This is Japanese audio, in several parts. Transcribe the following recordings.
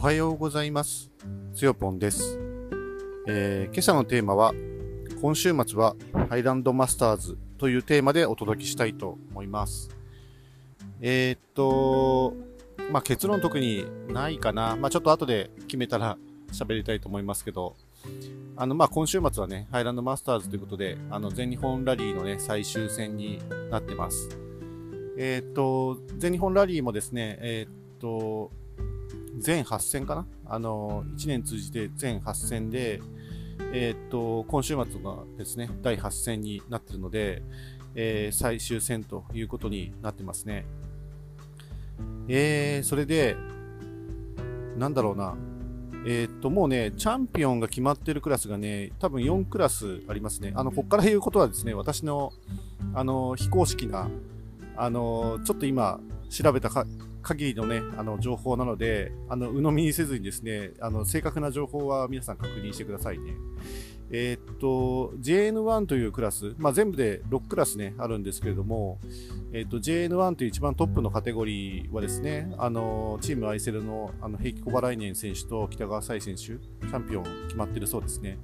おはようございます。つよぽんです、えー今朝のテーマは、今週末はハイランドマスターズというテーマでお届けしたいと思います。えーっと、まあ、結論特にないかな。まあ、ちょっと後で決めたら喋りたいと思いますけど、あの、まあ、今週末はね、ハイランドマスターズということで、あの、全日本ラリーのね、最終戦になってます。えーっと、全日本ラリーもですね、えーっと、全8戦かな？あの、1年通じて全8戦で、えーっと、今週末がですね、第8戦になっているので、えー最終戦ということになってますね。えー、それで、なんだろうな。えーっと、もうね、チャンピオンが決まってるクラスがね、多分4クラスありますね。あの、こっから言うことはですね、私の、あの、非公式な、あの、ちょっと今、調べたか限りのね、あの、情報なので、あの、鵜呑みにせずにですね、あの、正確な情報は皆さん確認してくださいね。えーっと、JN1 というクラス、まあ、全部で6クラスね、あるんですけれども、えーっと、JN1 という一番トップのカテゴリーはですね、あの、チームアイセルの、あの、平木小原来年選手と北川彩選手、チャンピオン決まってるそうですね。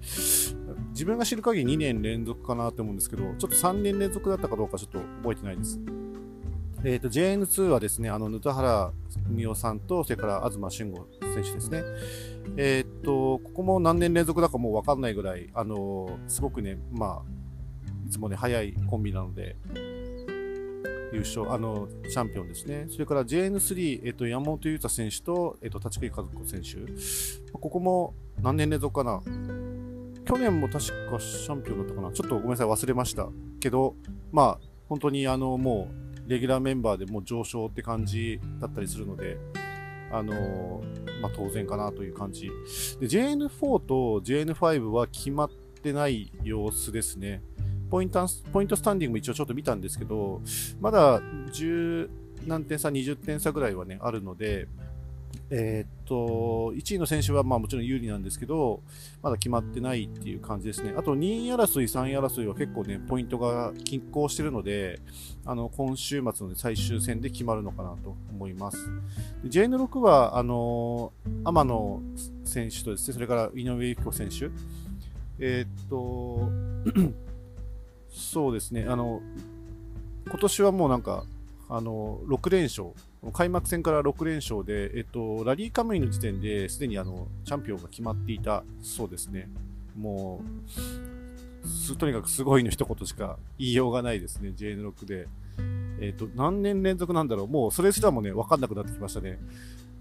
自分が知る限り2年連続かなと思うんですけど、ちょっと3年連続だったかどうかちょっと覚えてないです。えー、と JN2 はですね、あの、ぬ田原美夫さんと、それから東俊吾選手ですね。えっ、と、ここも何年連続だかもうわかんないぐらい、あのすごくね、まあ、いつもね、早いコンビなので、優勝、あの、チャンピオンですね。それから JN3、えっ、と、山本裕太選手と、えっ、と、立木和子選手。ここも何年連続かな。去年も確かチャンピオンだったかな。ちょっとごめんなさい、忘れました。けど、まあ、本当にあの、もう、レギュラーメンバーでも上昇って感じだったりするので、あのまあ、当然かなという感じ。で、JN4 と JN5 は決まってない様子ですね。ポイント、ポイントスタンディングも一応ちょっと見たんですけど、まだ10何点差、20点差ぐらいはね、あるので、えーっと、1位の選手はまあもちろん有利なんですけど、まだ決まってないっていう感じですね。あと2位争い、3位争いは結構ね、ポイントが均衡してるので、あの、今週末の最終戦で決まるのかなと思います。JN6 は、あの、天野選手とですね、それから井上由紀子選手。えーっと、そうですね、あの、今年はもうなんか、あの、6連勝。開幕戦から6連勝で、えっと、ラリーカムイの時点ですでにあの、チャンピオンが決まっていたそうですね。もう、とにかくすごいの一言しか言いようがないですね、JN6 で。えっと、何年連続なんだろう。もう、それすらもね、わかんなくなってきましたね。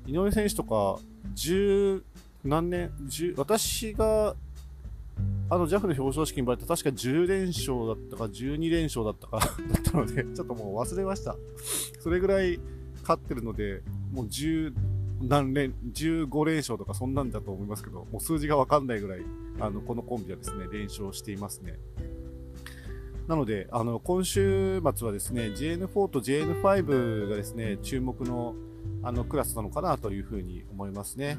井上選手とか、10、何年、10、私が、あの、ジャフの表彰式に呼ばれた確か10連勝だったか、12連勝だったか、だったので、ちょっともう忘れました。それぐらい勝ってるので、もう10何連、15連勝とかそんなんだと思いますけど、もう数字がわかんないぐらい、あの、このコンビはですね、連勝していますね。なので、あの、今週末はですね、JN4 と JN5 がですね、注目の、あの、クラスなのかなというふうに思いますね。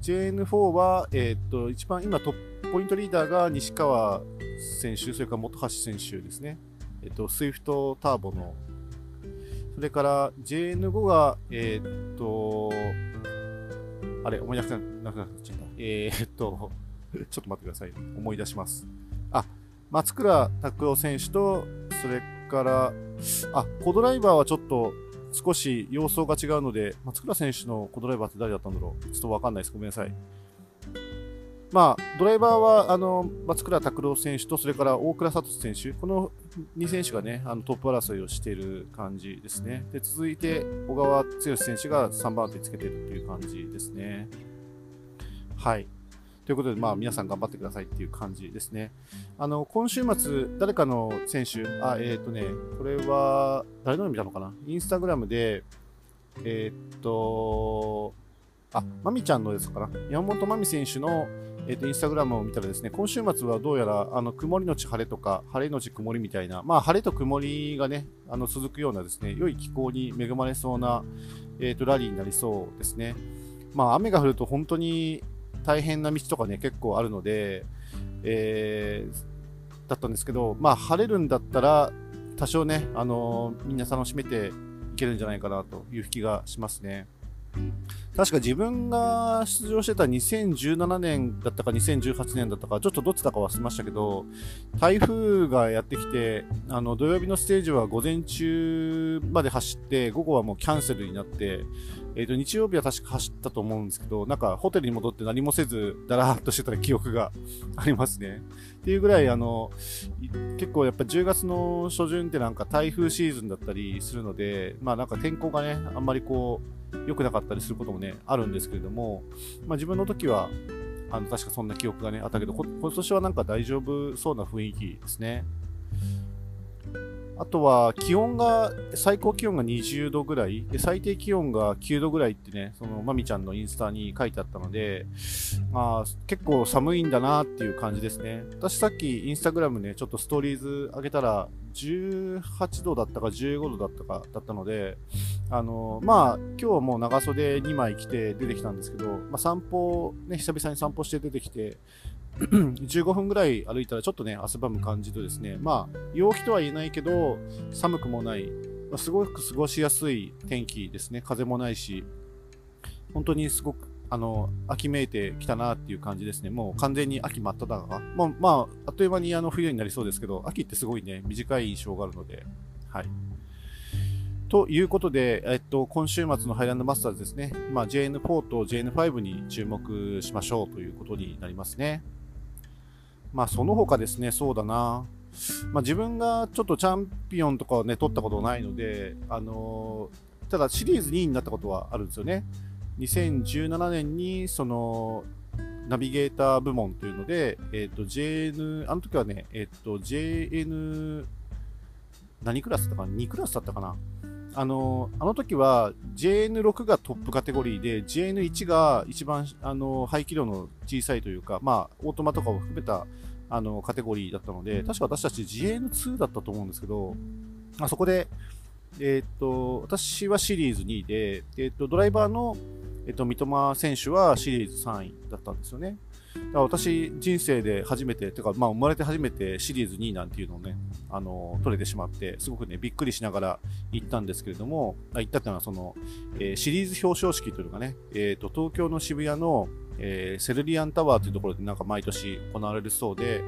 JN4 は、えーっと、一番今トップポイントリーダーが西川選手、それから本橋選手ですね。えっと、スイフトターボの。それから JN5 が、えーっと、あれ、思い出せなくなっちゃった。えーっと、ちょっと待ってください。思い出します。あ、松倉拓夫選手と、それから、あ、コドライバーはちょっと少し様相が違うので、松倉選手のコドライバーって誰だったんだろうちょっとわかんないです。ごめんなさい。まあ、ドライバーは、あの、松倉拓郎選手と、それから大倉聡選手、この2選手がね、あのトップ争いをしている感じですね。で、続いて、小川剛選手が3番手につけているという感じですね。はい。ということで、まあ、皆さん頑張ってくださいっていう感じですね。あの、今週末、誰かの選手、あ、えっ、とね、これは、誰の見たのかな？インスタグラムで、えっ、と、あ、まみちゃんのですかな？山本まみ選手の、えっ、と、インスタグラムを見たらですね、今週末はどうやら、あの、曇りのち晴れとか、晴れのち曇りみたいな、まあ、晴れと曇りがね、あの、続くようなですね、良い気候に恵まれそうな、えっ、と、ラリーになりそうですね。まあ、雨が降ると本当に大変な道とかね、結構あるので、えー、だったんですけど、まあ、晴れるんだったら、多少ね、あのみんな楽しめていけるんじゃないかなという気がしますね。確か自分が出場してた2017年だったか2018年だったか、ちょっとどっちだか忘れましたけど、台風がやってきて、あの、土曜日のステージは午前中まで走って、午後はもうキャンセルになって、えっ、ー、と、日曜日は確か走ったと思うんですけど、なんかホテルに戻って何もせず、だらーっとしてた記憶が ありますね。っていうぐらい、あの、結構やっぱ10月の初旬ってなんか台風シーズンだったりするので、まあなんか天候がね、あんまりこう、良くなかったりすることもね、あるんですけれども、まあ自分の時は、あの、確かそんな記憶がね、あったけど、今年はなんか大丈夫そうな雰囲気ですね。あとは気温が、最高気温が20度ぐらい、で最低気温が9度ぐらいってね、そのまみちゃんのインスタに書いてあったので、まあ結構寒いんだなっていう感じですね。私さっきインスタグラムね、ちょっとストーリーズ上げたら、18度だったか15度だったかだったので、あのまあ今日はもう長袖2枚着て出てきたんですけど、まあ、散歩、ね、久々に散歩して出てきて、15分ぐらい歩いたらちょっとね、汗ばむ感じとですね、まあ、陽気とは言えないけど、寒くもない、まあ、すごく過ごしやすい天気ですね。風もないし、本当にすごく、あの、秋めいてきたなっていう感じですね。もう完全に秋真っ只中。もう、まあ、あっという間にあの冬になりそうですけど、秋ってすごいね、短い印象があるので、はい。ということで、えっと、今週末のハイランドマスターズですね、まあ、JN4 と JN5 に注目しましょうということになりますね。まあ、その他ですね、そうだな。まあ、自分がちょっとチャンピオンとかをね、取ったことないので、あのー、ただシリーズ2位になったことはあるんですよね。2017年に、その、ナビゲーター部門というので、えっ、ー、と、JN、あの時はね、えっ、ー、と、JN、何クラスだったかな ?2 クラスだったかな？あの、あの時は JN6 がトップカテゴリーで、JN1 が一番、あの、排気量の小さいというか、まあ、オートマとかを含めた、あの、カテゴリーだったので、確か私たち JN2 だったと思うんですけど、あそこで、えっ、と、私はシリーズ2位で、えっ、と、ドライバーの、えっ、と、三笘選手はシリーズ3位だったんですよね。だから私、人生で初めて、てか、まあ、生まれて初めてシリーズ2位なんていうのをね、あの、取れてしまって、すごくね、びっくりしながら行ったんですけれども、あ行ったっていうのは、その、えー、シリーズ表彰式というのがね、え、ー、と、東京の渋谷の、えー、セルリアンタワーというところでなんか毎年行われるそうで、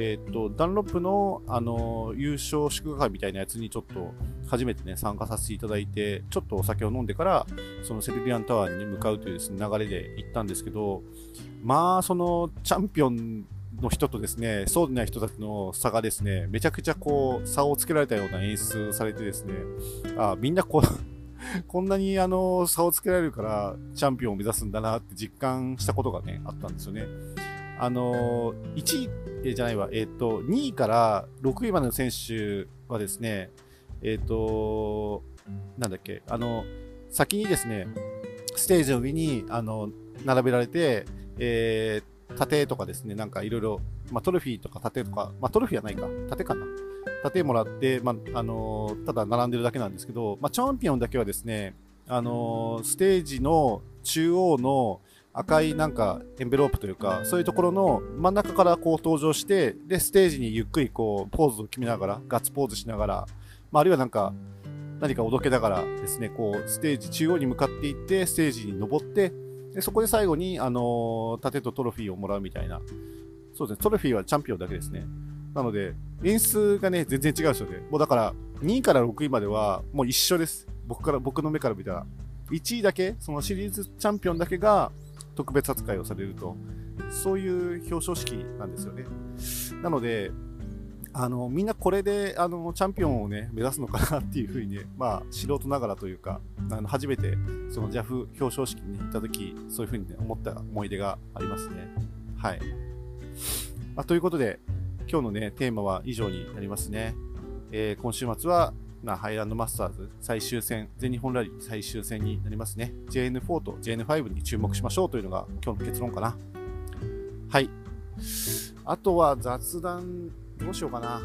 えっ、と、ダンロップの、あの、優勝祝賀会みたいなやつにちょっと初めてね、参加させていただいて、ちょっとお酒を飲んでから、そのセルリアンタワーに、向かうというですね、流れで行ったんですけど、まあ、その、チャンピオンの人とですね、そうでない人たちの差がですね、めちゃくちゃこう、差をつけられたような演出されてですね、あみんなこう、こんなにあの、差をつけられるから、チャンピオンを目指すんだなって実感したことがね、あったんですよね。あの、1位じゃないわ、えっ、ー、と、2位から6位までの選手はですね、えっ、ー、と、なんだっけ、あの、先にですね、ステージの上に、あの、並べられて、えー、盾とかですね、なんかいろいろ、まあ、トロフィーとか盾とか、まあ、トロフィーはないか、盾かな。盾もらって、まあ、あのー、ただ並んでるだけなんですけど、まあ、チャンピオンだけはですね、あのー、ステージの中央の赤いなんかエンベロープというか、そういうところの真ん中からこう登場して、で、ステージにゆっくりこう、ポーズを決めながら、ガッツポーズしながら、まあ、あるいはなんか、何かおどけながらですね、こう、ステージ中央に向かっていって、ステージに登って、でそこで最後に、あの、盾とトロフィーをもらうみたいな。そうですね、トロフィーはチャンピオンだけですね。なので、演出がね、全然違うですよね。もうだから、2位から6位までは、もう一緒です。僕から、僕の目から見たら。1位だけ、そのシリーズチャンピオンだけが特別扱いをされると。そういう表彰式なんですよね。なので、あの、みんなこれで、あの、チャンピオンをね、目指すのかなっていうふうにね、まあ、素人ながらというか、あの、初めて、その JAF 表彰式に行った時、そういうふうにね、思った思い出がありますね。はい。まあ、ということで、今日のね、テーマは以上になりますね。えー、今週末は、まあ、ハイランドマスターズ最終戦、全日本ラリー最終戦になりますね。JN4 と JN5 に注目しましょうというのが今日の結論かな。はい。あとは雑談どうしようかな。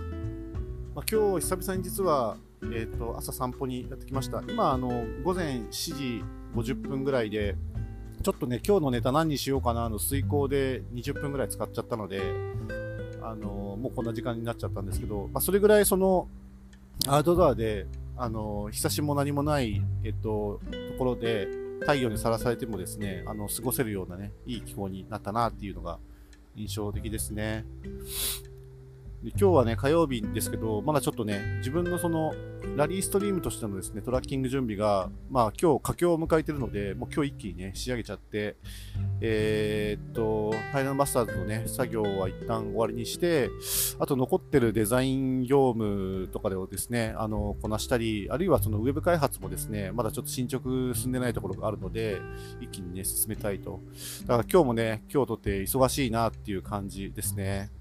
まあ、今日久々に実は、えっ、ー、と、朝散歩にやってきました。今、あの、午前7時50分ぐらいで、ちょっとね、今日のネタ何にしようかなの遂行で20分ぐらい使っちゃったので、あの、もうこんな時間になっちゃったんですけど、まあ、それぐらいその、アウトドアで、あの、日差しも何もない、えっと、ところで、太陽にさらされてもですね、あの、過ごせるようなね、いい気候になったなっていうのが印象的ですね。で今日はね、火曜日ですけど、まだちょっとね、自分のその、ラリーストリームとしてのですね、トラッキング準備が、まあ今日佳境を迎えてるので、もう今日一気にね、仕上げちゃって、えー、っと、ファイナルマスターズのね、作業は一旦終わりにして、あと残ってるデザイン業務とかでをですね、あの、こなしたり、あるいはそのウェブ開発もですね、まだちょっと進捗進んでないところがあるので、一気にね、進めたいと。だから今日もね、今日とって忙しいなっていう感じですね。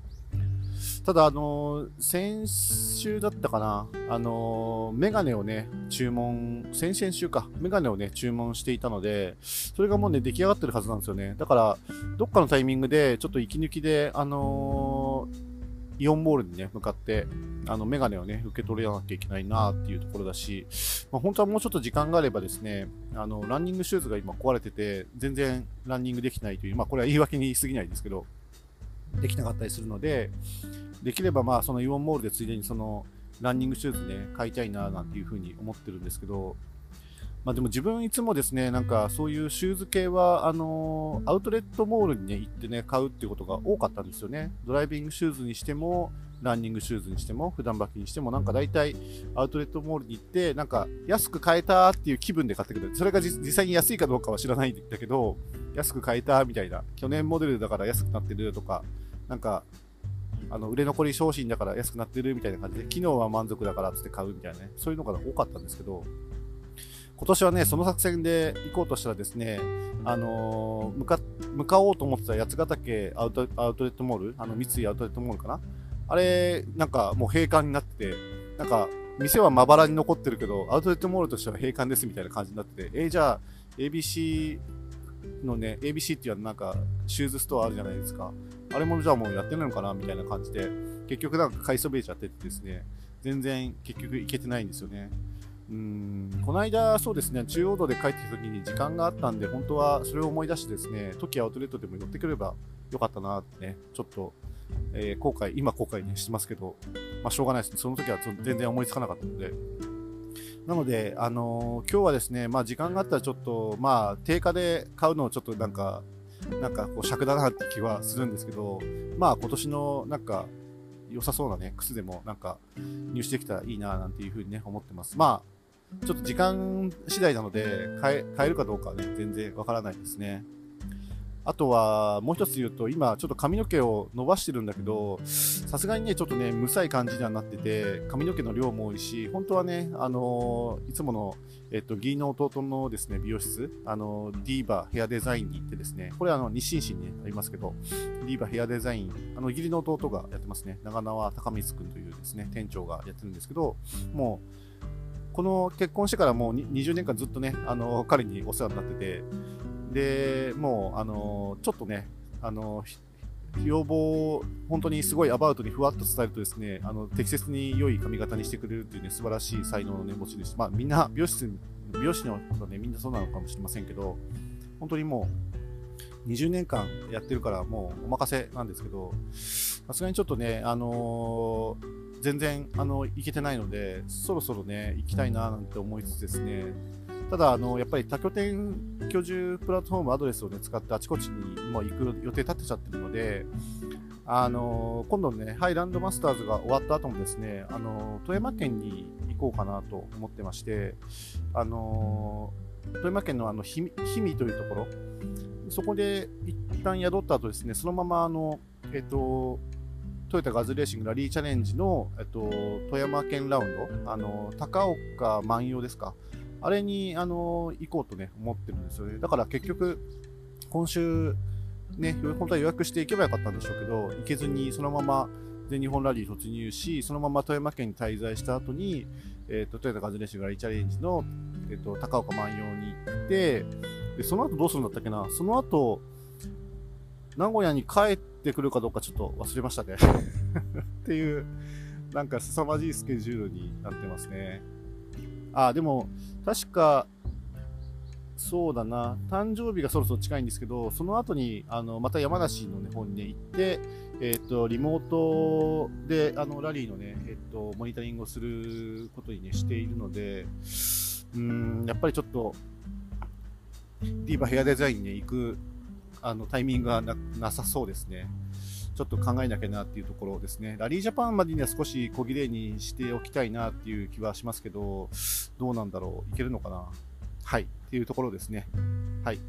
ただ、あのー、先週だったかな、あのー、メガネをね、注文、先々週か、メガネをね、注文していたので、それがもうね、出来上がってるはずなんですよね。だから、どっかのタイミングで、ちょっと息抜きで、あのー、イオンモールにね、向かって、あの、メガネをね、受け取れなきゃいけないなっていうところだし、まあ、本当はもうちょっと時間があればですね、あの、ランニングシューズが今壊れてて、全然ランニングできないという、まあ、これは言い訳に過ぎないですけど、できなかったりするので、できればまあそのイオンモールでついでにそのランニングシューズね、買いたいななんていうふうに思ってるんですけど、まあでも自分いつもですね、なんかそういうシューズ系は、あのー、アウトレットモールにね、行ってね、買うっていうことが多かったんですよね。ドライビングシューズにしても、ランニングシューズにしても、普段履きにしても、なんか大体アウトレットモールに行って、なんか安く買えたっていう気分で買ってくる。それが実際に安いかどうかは知らないんだけど、安く買えたみたいな。去年モデルだから安くなってるとか、なんかあの売れ残り商品だから安くなってるみたいな感じで、機能は満足だからって買うみたいなね、そういうのが多かったんですけど、今年はね、その作戦で行こうとしたらですね、あのー、向か、向かおうと思ってた八ヶ岳アウトアウトレットモール、あの三井アウトレットモールかなあれ、なんかもう閉館になってて、なんか、店はまばらに残ってるけど、アウトレットモールとしては閉館ですみたいな感じになってて、えー、じゃあ、ABC のね、ABC っていうのはなんか、シューズストアあるじゃないですか。あれもじゃあもうやってないのかなみたいな感じで、結局なんか買いそびれちゃっててですね、全然結局行けてないんですよね。うん、この間、そうですね、中央道で帰ってきた時に時間があったんで、本当はそれを思い出してですね、トキアウトレットでも寄ってくればよかったなってね、ちょっと、えー、後悔、今後悔ね、してますけど、まあしょうがないですね。その時は全然思いつかなかったので。なので、あのー、今日はですね、まあ時間があったらちょっと、まあ定価で買うのをちょっとなんか、なんかこう尺だなって気はするんですけど、まあ今年のなんか良さそうなね、靴でもなんか入手できたらいいななんていうふうにね、思ってます。まあ、ちょっと時間次第なので、買え、買えるかどうかはね、全然わからないですね。あとは、もう一つ言うと、今、ちょっと髪の毛を伸ばしてるんだけど、さすがにね、ちょっとね、むさい感じにはなってて、髪の毛の量も多いし、本当はね、あのー、いつもの、えっと、義理の弟のですね、美容室、あのー、ディーバヘアデザインに行ってですね、これあの、日清市に、ありますけど、ディーバヘアデザイン、あの、義理の弟がやってますね、長縄高光くんというですね、店長がやってるんですけど、もう、この結婚してからもう20年間ずっとね、あの、彼にお世話になってて、で、もう、あの、ちょっとね、あの、要望本当にすごいアバウトにふわっと伝えるとですね、あの、適切に良い髪型にしてくれるっていうね、素晴らしい才能のね、持ち主。まあ、みんな、美容室、美容師の方ね、みんなそうなのかもしれませんけど、本当にもう、20年間やってるからもうお任せなんですけど、さすがにちょっとね、あのー、全然、あの、行けてないので、そろそろね、行きたいななんて思いつつですね、ただ、あの、やっぱり多拠点居住プラットフォームアドレスをね、使ってあちこちにも行く予定立てちゃってるので、あの、今度ね、ハイランドマスターズが終わった後もですね、あの、富山県に行こうかなと思ってまして、あの、富山県のあの、氷見というところ、そこで一旦宿った後ですね、そのままあの、えっと、トヨタガズレーシングラリーチャレンジの、えっと、富山県ラウンド、あの、高岡万葉ですか。あれに、あの、行こうとね、思ってるんですよね。だから結局、今週、ね、本当は予約していけばよかったんでしょうけど、行けずにそのまま全日本ラリー突入し、そのまま富山県に滞在した後に、えっ、ー、と、トヨタガズレーシングラリーチャレンジの、えっ、ー、と、高岡万葉に行って、で、その後どうするんだったっけな？その後、名古屋に帰ってくるかどうかちょっと忘れましたね っていう、なんか凄まじいスケジュールになってますね。あ、でも、確か、そうだな、誕生日がそろそろ近いんですけど、その後に、あの、また山梨の、ね、方にね、行って、えっ、ー、と、リモートで、あの、ラリーのね、えっ、ー、と、モニタリングをすることにね、しているので、うん、やっぱりちょっと、ディーバヘアデザインに、ね、行くあのタイミングがなさそうですね。ちょっと考えなきゃなっていうところですね。ラリージャパンまでには少し小切れにしておきたいなっていう気はしますけど、どうなんだろう？いけるのかな？はい。っていうところですね。はい。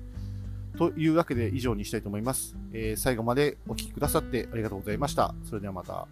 というわけで以上にしたいと思います。えー、最後までお聴きくださってありがとうございました。それではまた。